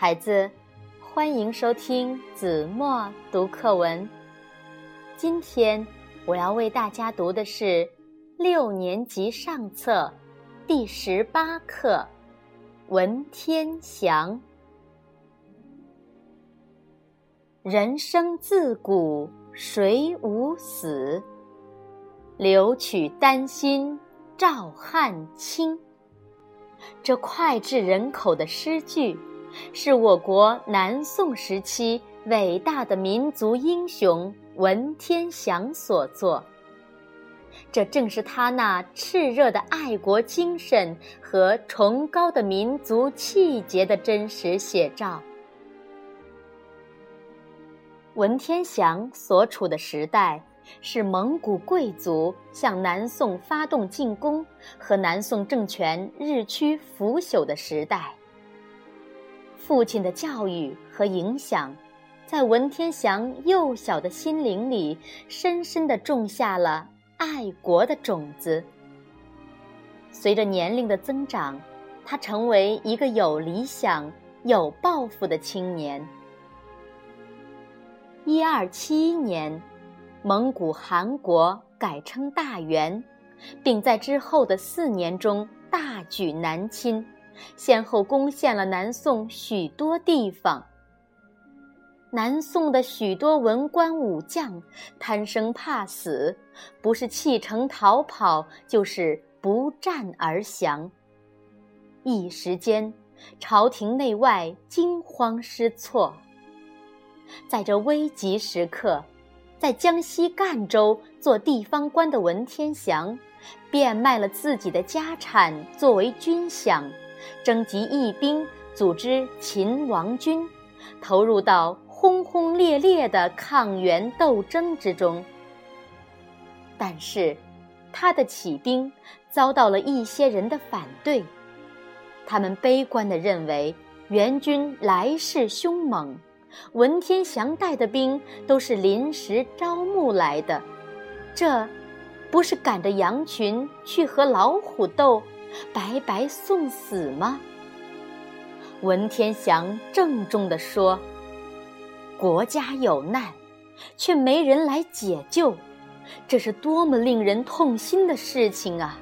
孩子，欢迎收听子墨读课文。今天我要为大家读的是六年级上册第十八课《文天祥》。人生自古谁无死，留取丹心照汗青。这脍炙人口的诗句。是我国南宋时期伟大的民族英雄文天祥所作。这正是他那炽热的爱国精神和崇高的民族气节的真实写照。文天祥所处的时代是蒙古贵族向南宋发动进攻和南宋政权日趋腐朽的时代。父亲的教育和影响，在文天祥幼小的心灵里深深地种下了爱国的种子。随着年龄的增长，他成为一个有理想、有抱负的青年。一二七一年，蒙古汗国改称大元，并在之后的四年中大举南侵。先后攻陷了南宋许多地方。南宋的许多文官武将贪生怕死，不是弃城逃跑，就是不战而降。一时间，朝廷内外惊慌失措。在这危急时刻，在江西赣州做地方官的文天祥，变卖了自己的家产作为军饷。征集义兵，组织秦王军，投入到轰轰烈烈的抗元斗争之中。但是，他的起兵遭到了一些人的反对，他们悲观地认为元军来势凶猛，文天祥带的兵都是临时招募来的，这，不是赶着羊群去和老虎斗？白白送死吗？文天祥郑重地说：“国家有难，却没人来解救，这是多么令人痛心的事情啊！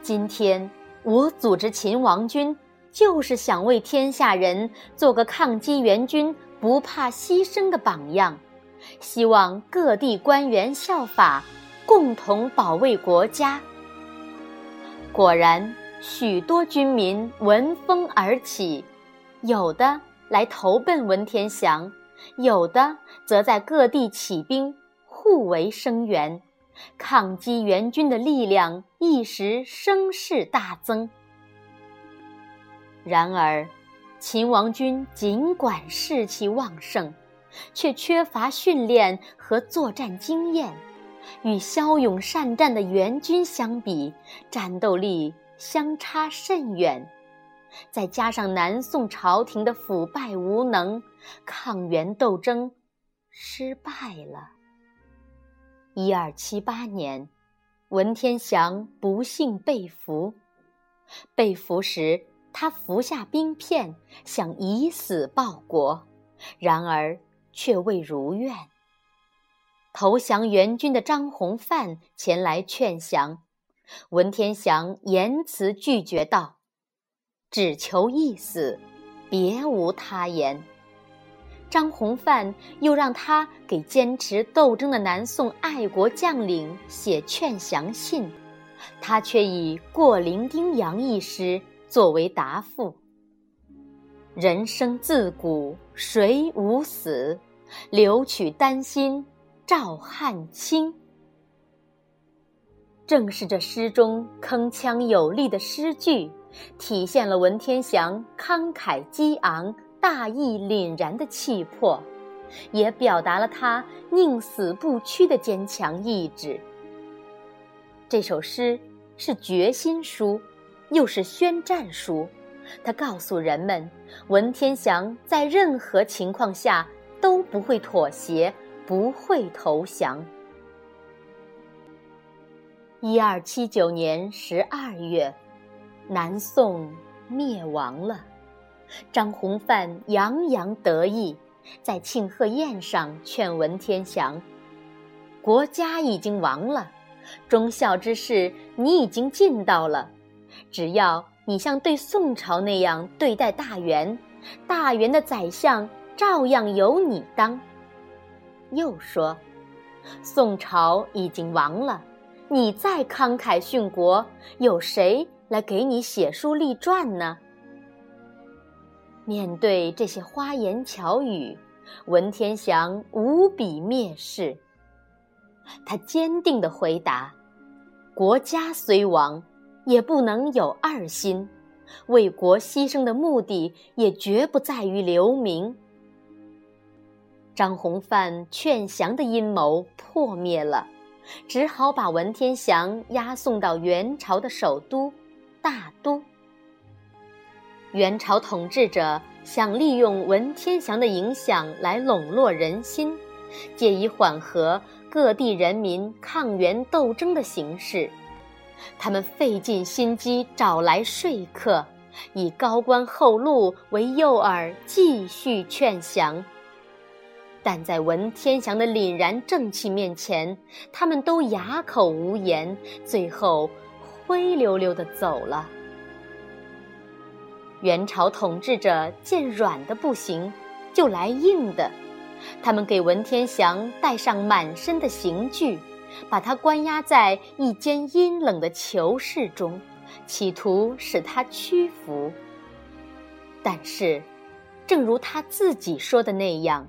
今天我组织秦王军，就是想为天下人做个抗击元军不怕牺牲的榜样，希望各地官员效法，共同保卫国家。”果然。许多军民闻风而起，有的来投奔文天祥，有的则在各地起兵，互为声援，抗击元军的力量一时声势大增。然而，秦王军尽管士气旺盛，却缺乏训练和作战经验，与骁勇善战的元军相比，战斗力。相差甚远，再加上南宋朝廷的腐败无能，抗元斗争失败了。一二七八年，文天祥不幸被俘。被俘时，他服下兵片，想以死报国，然而却未如愿。投降元军的张弘范前来劝降。文天祥严辞拒绝道：“只求一死，别无他言。”张弘范又让他给坚持斗争的南宋爱国将领写劝降信，他却以《过零丁洋》一诗作为答复：“人生自古谁无死，留取丹心照汗青。”正是这诗中铿锵有力的诗句，体现了文天祥慷慨激昂、大义凛然的气魄，也表达了他宁死不屈的坚强意志。这首诗是决心书，又是宣战书，他告诉人们，文天祥在任何情况下都不会妥协，不会投降。一二七九年十二月，南宋灭亡了，张弘范洋洋得意，在庆贺宴上劝文天祥：“国家已经亡了，忠孝之事你已经尽到了，只要你像对宋朝那样对待大元，大元的宰相照样由你当。”又说：“宋朝已经亡了，你再慷慨殉国，有谁来给你写书立传呢？”面对这些花言巧语，文天祥无比蔑视。他坚定地回答：“国家虽亡，也不能有二心；为国牺牲的目的，也绝不在于留名。”张弘范劝降的阴谋破灭了，只好把文天祥押送到元朝的首都大都。元朝统治者想利用文天祥的影响来笼络人心，借以缓和各地人民抗元斗争的形势。他们费尽心机找来说客，以高官厚禄为诱饵，继续劝降。但在文天祥的凛然正气面前，他们都哑口无言，最后灰溜溜的走了。元朝统治者见软的不行，就来硬的。他们给文天祥戴上满身的刑具，把他关押在一间阴冷的囚室中，企图使他屈服。但是，正如他自己说的那样：“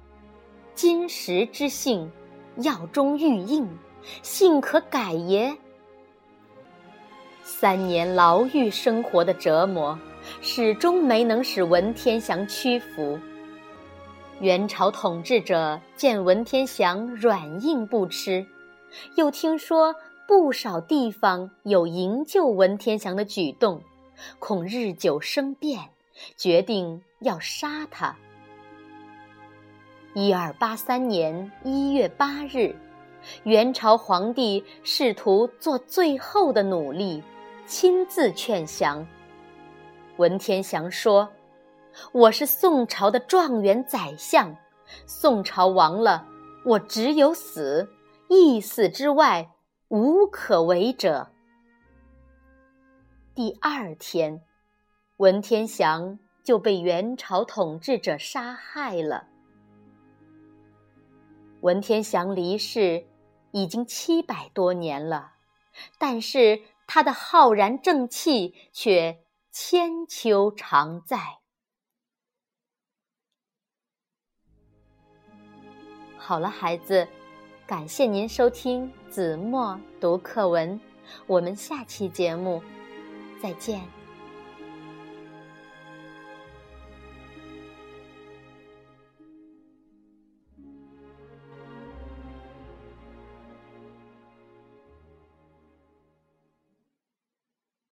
金石之性，药中愈硬，性可改也？”三年牢狱生活的折磨。始终没能使文天祥屈服。元朝统治者见文天祥软硬不吃，又听说不少地方有营救文天祥的举动，恐日久生变，决定要杀他。一二八三年一月八日，元朝皇帝试图做最后的努力，亲自劝降。文天祥说：“我是宋朝的状元宰相，宋朝亡了，我只有死，一死之外无可为者。”第二天，文天祥就被元朝统治者杀害了。文天祥离世已经七百多年了，但是他的浩然正气却。千秋常在。好了，孩子，感谢您收听子墨读课文，我们下期节目再见。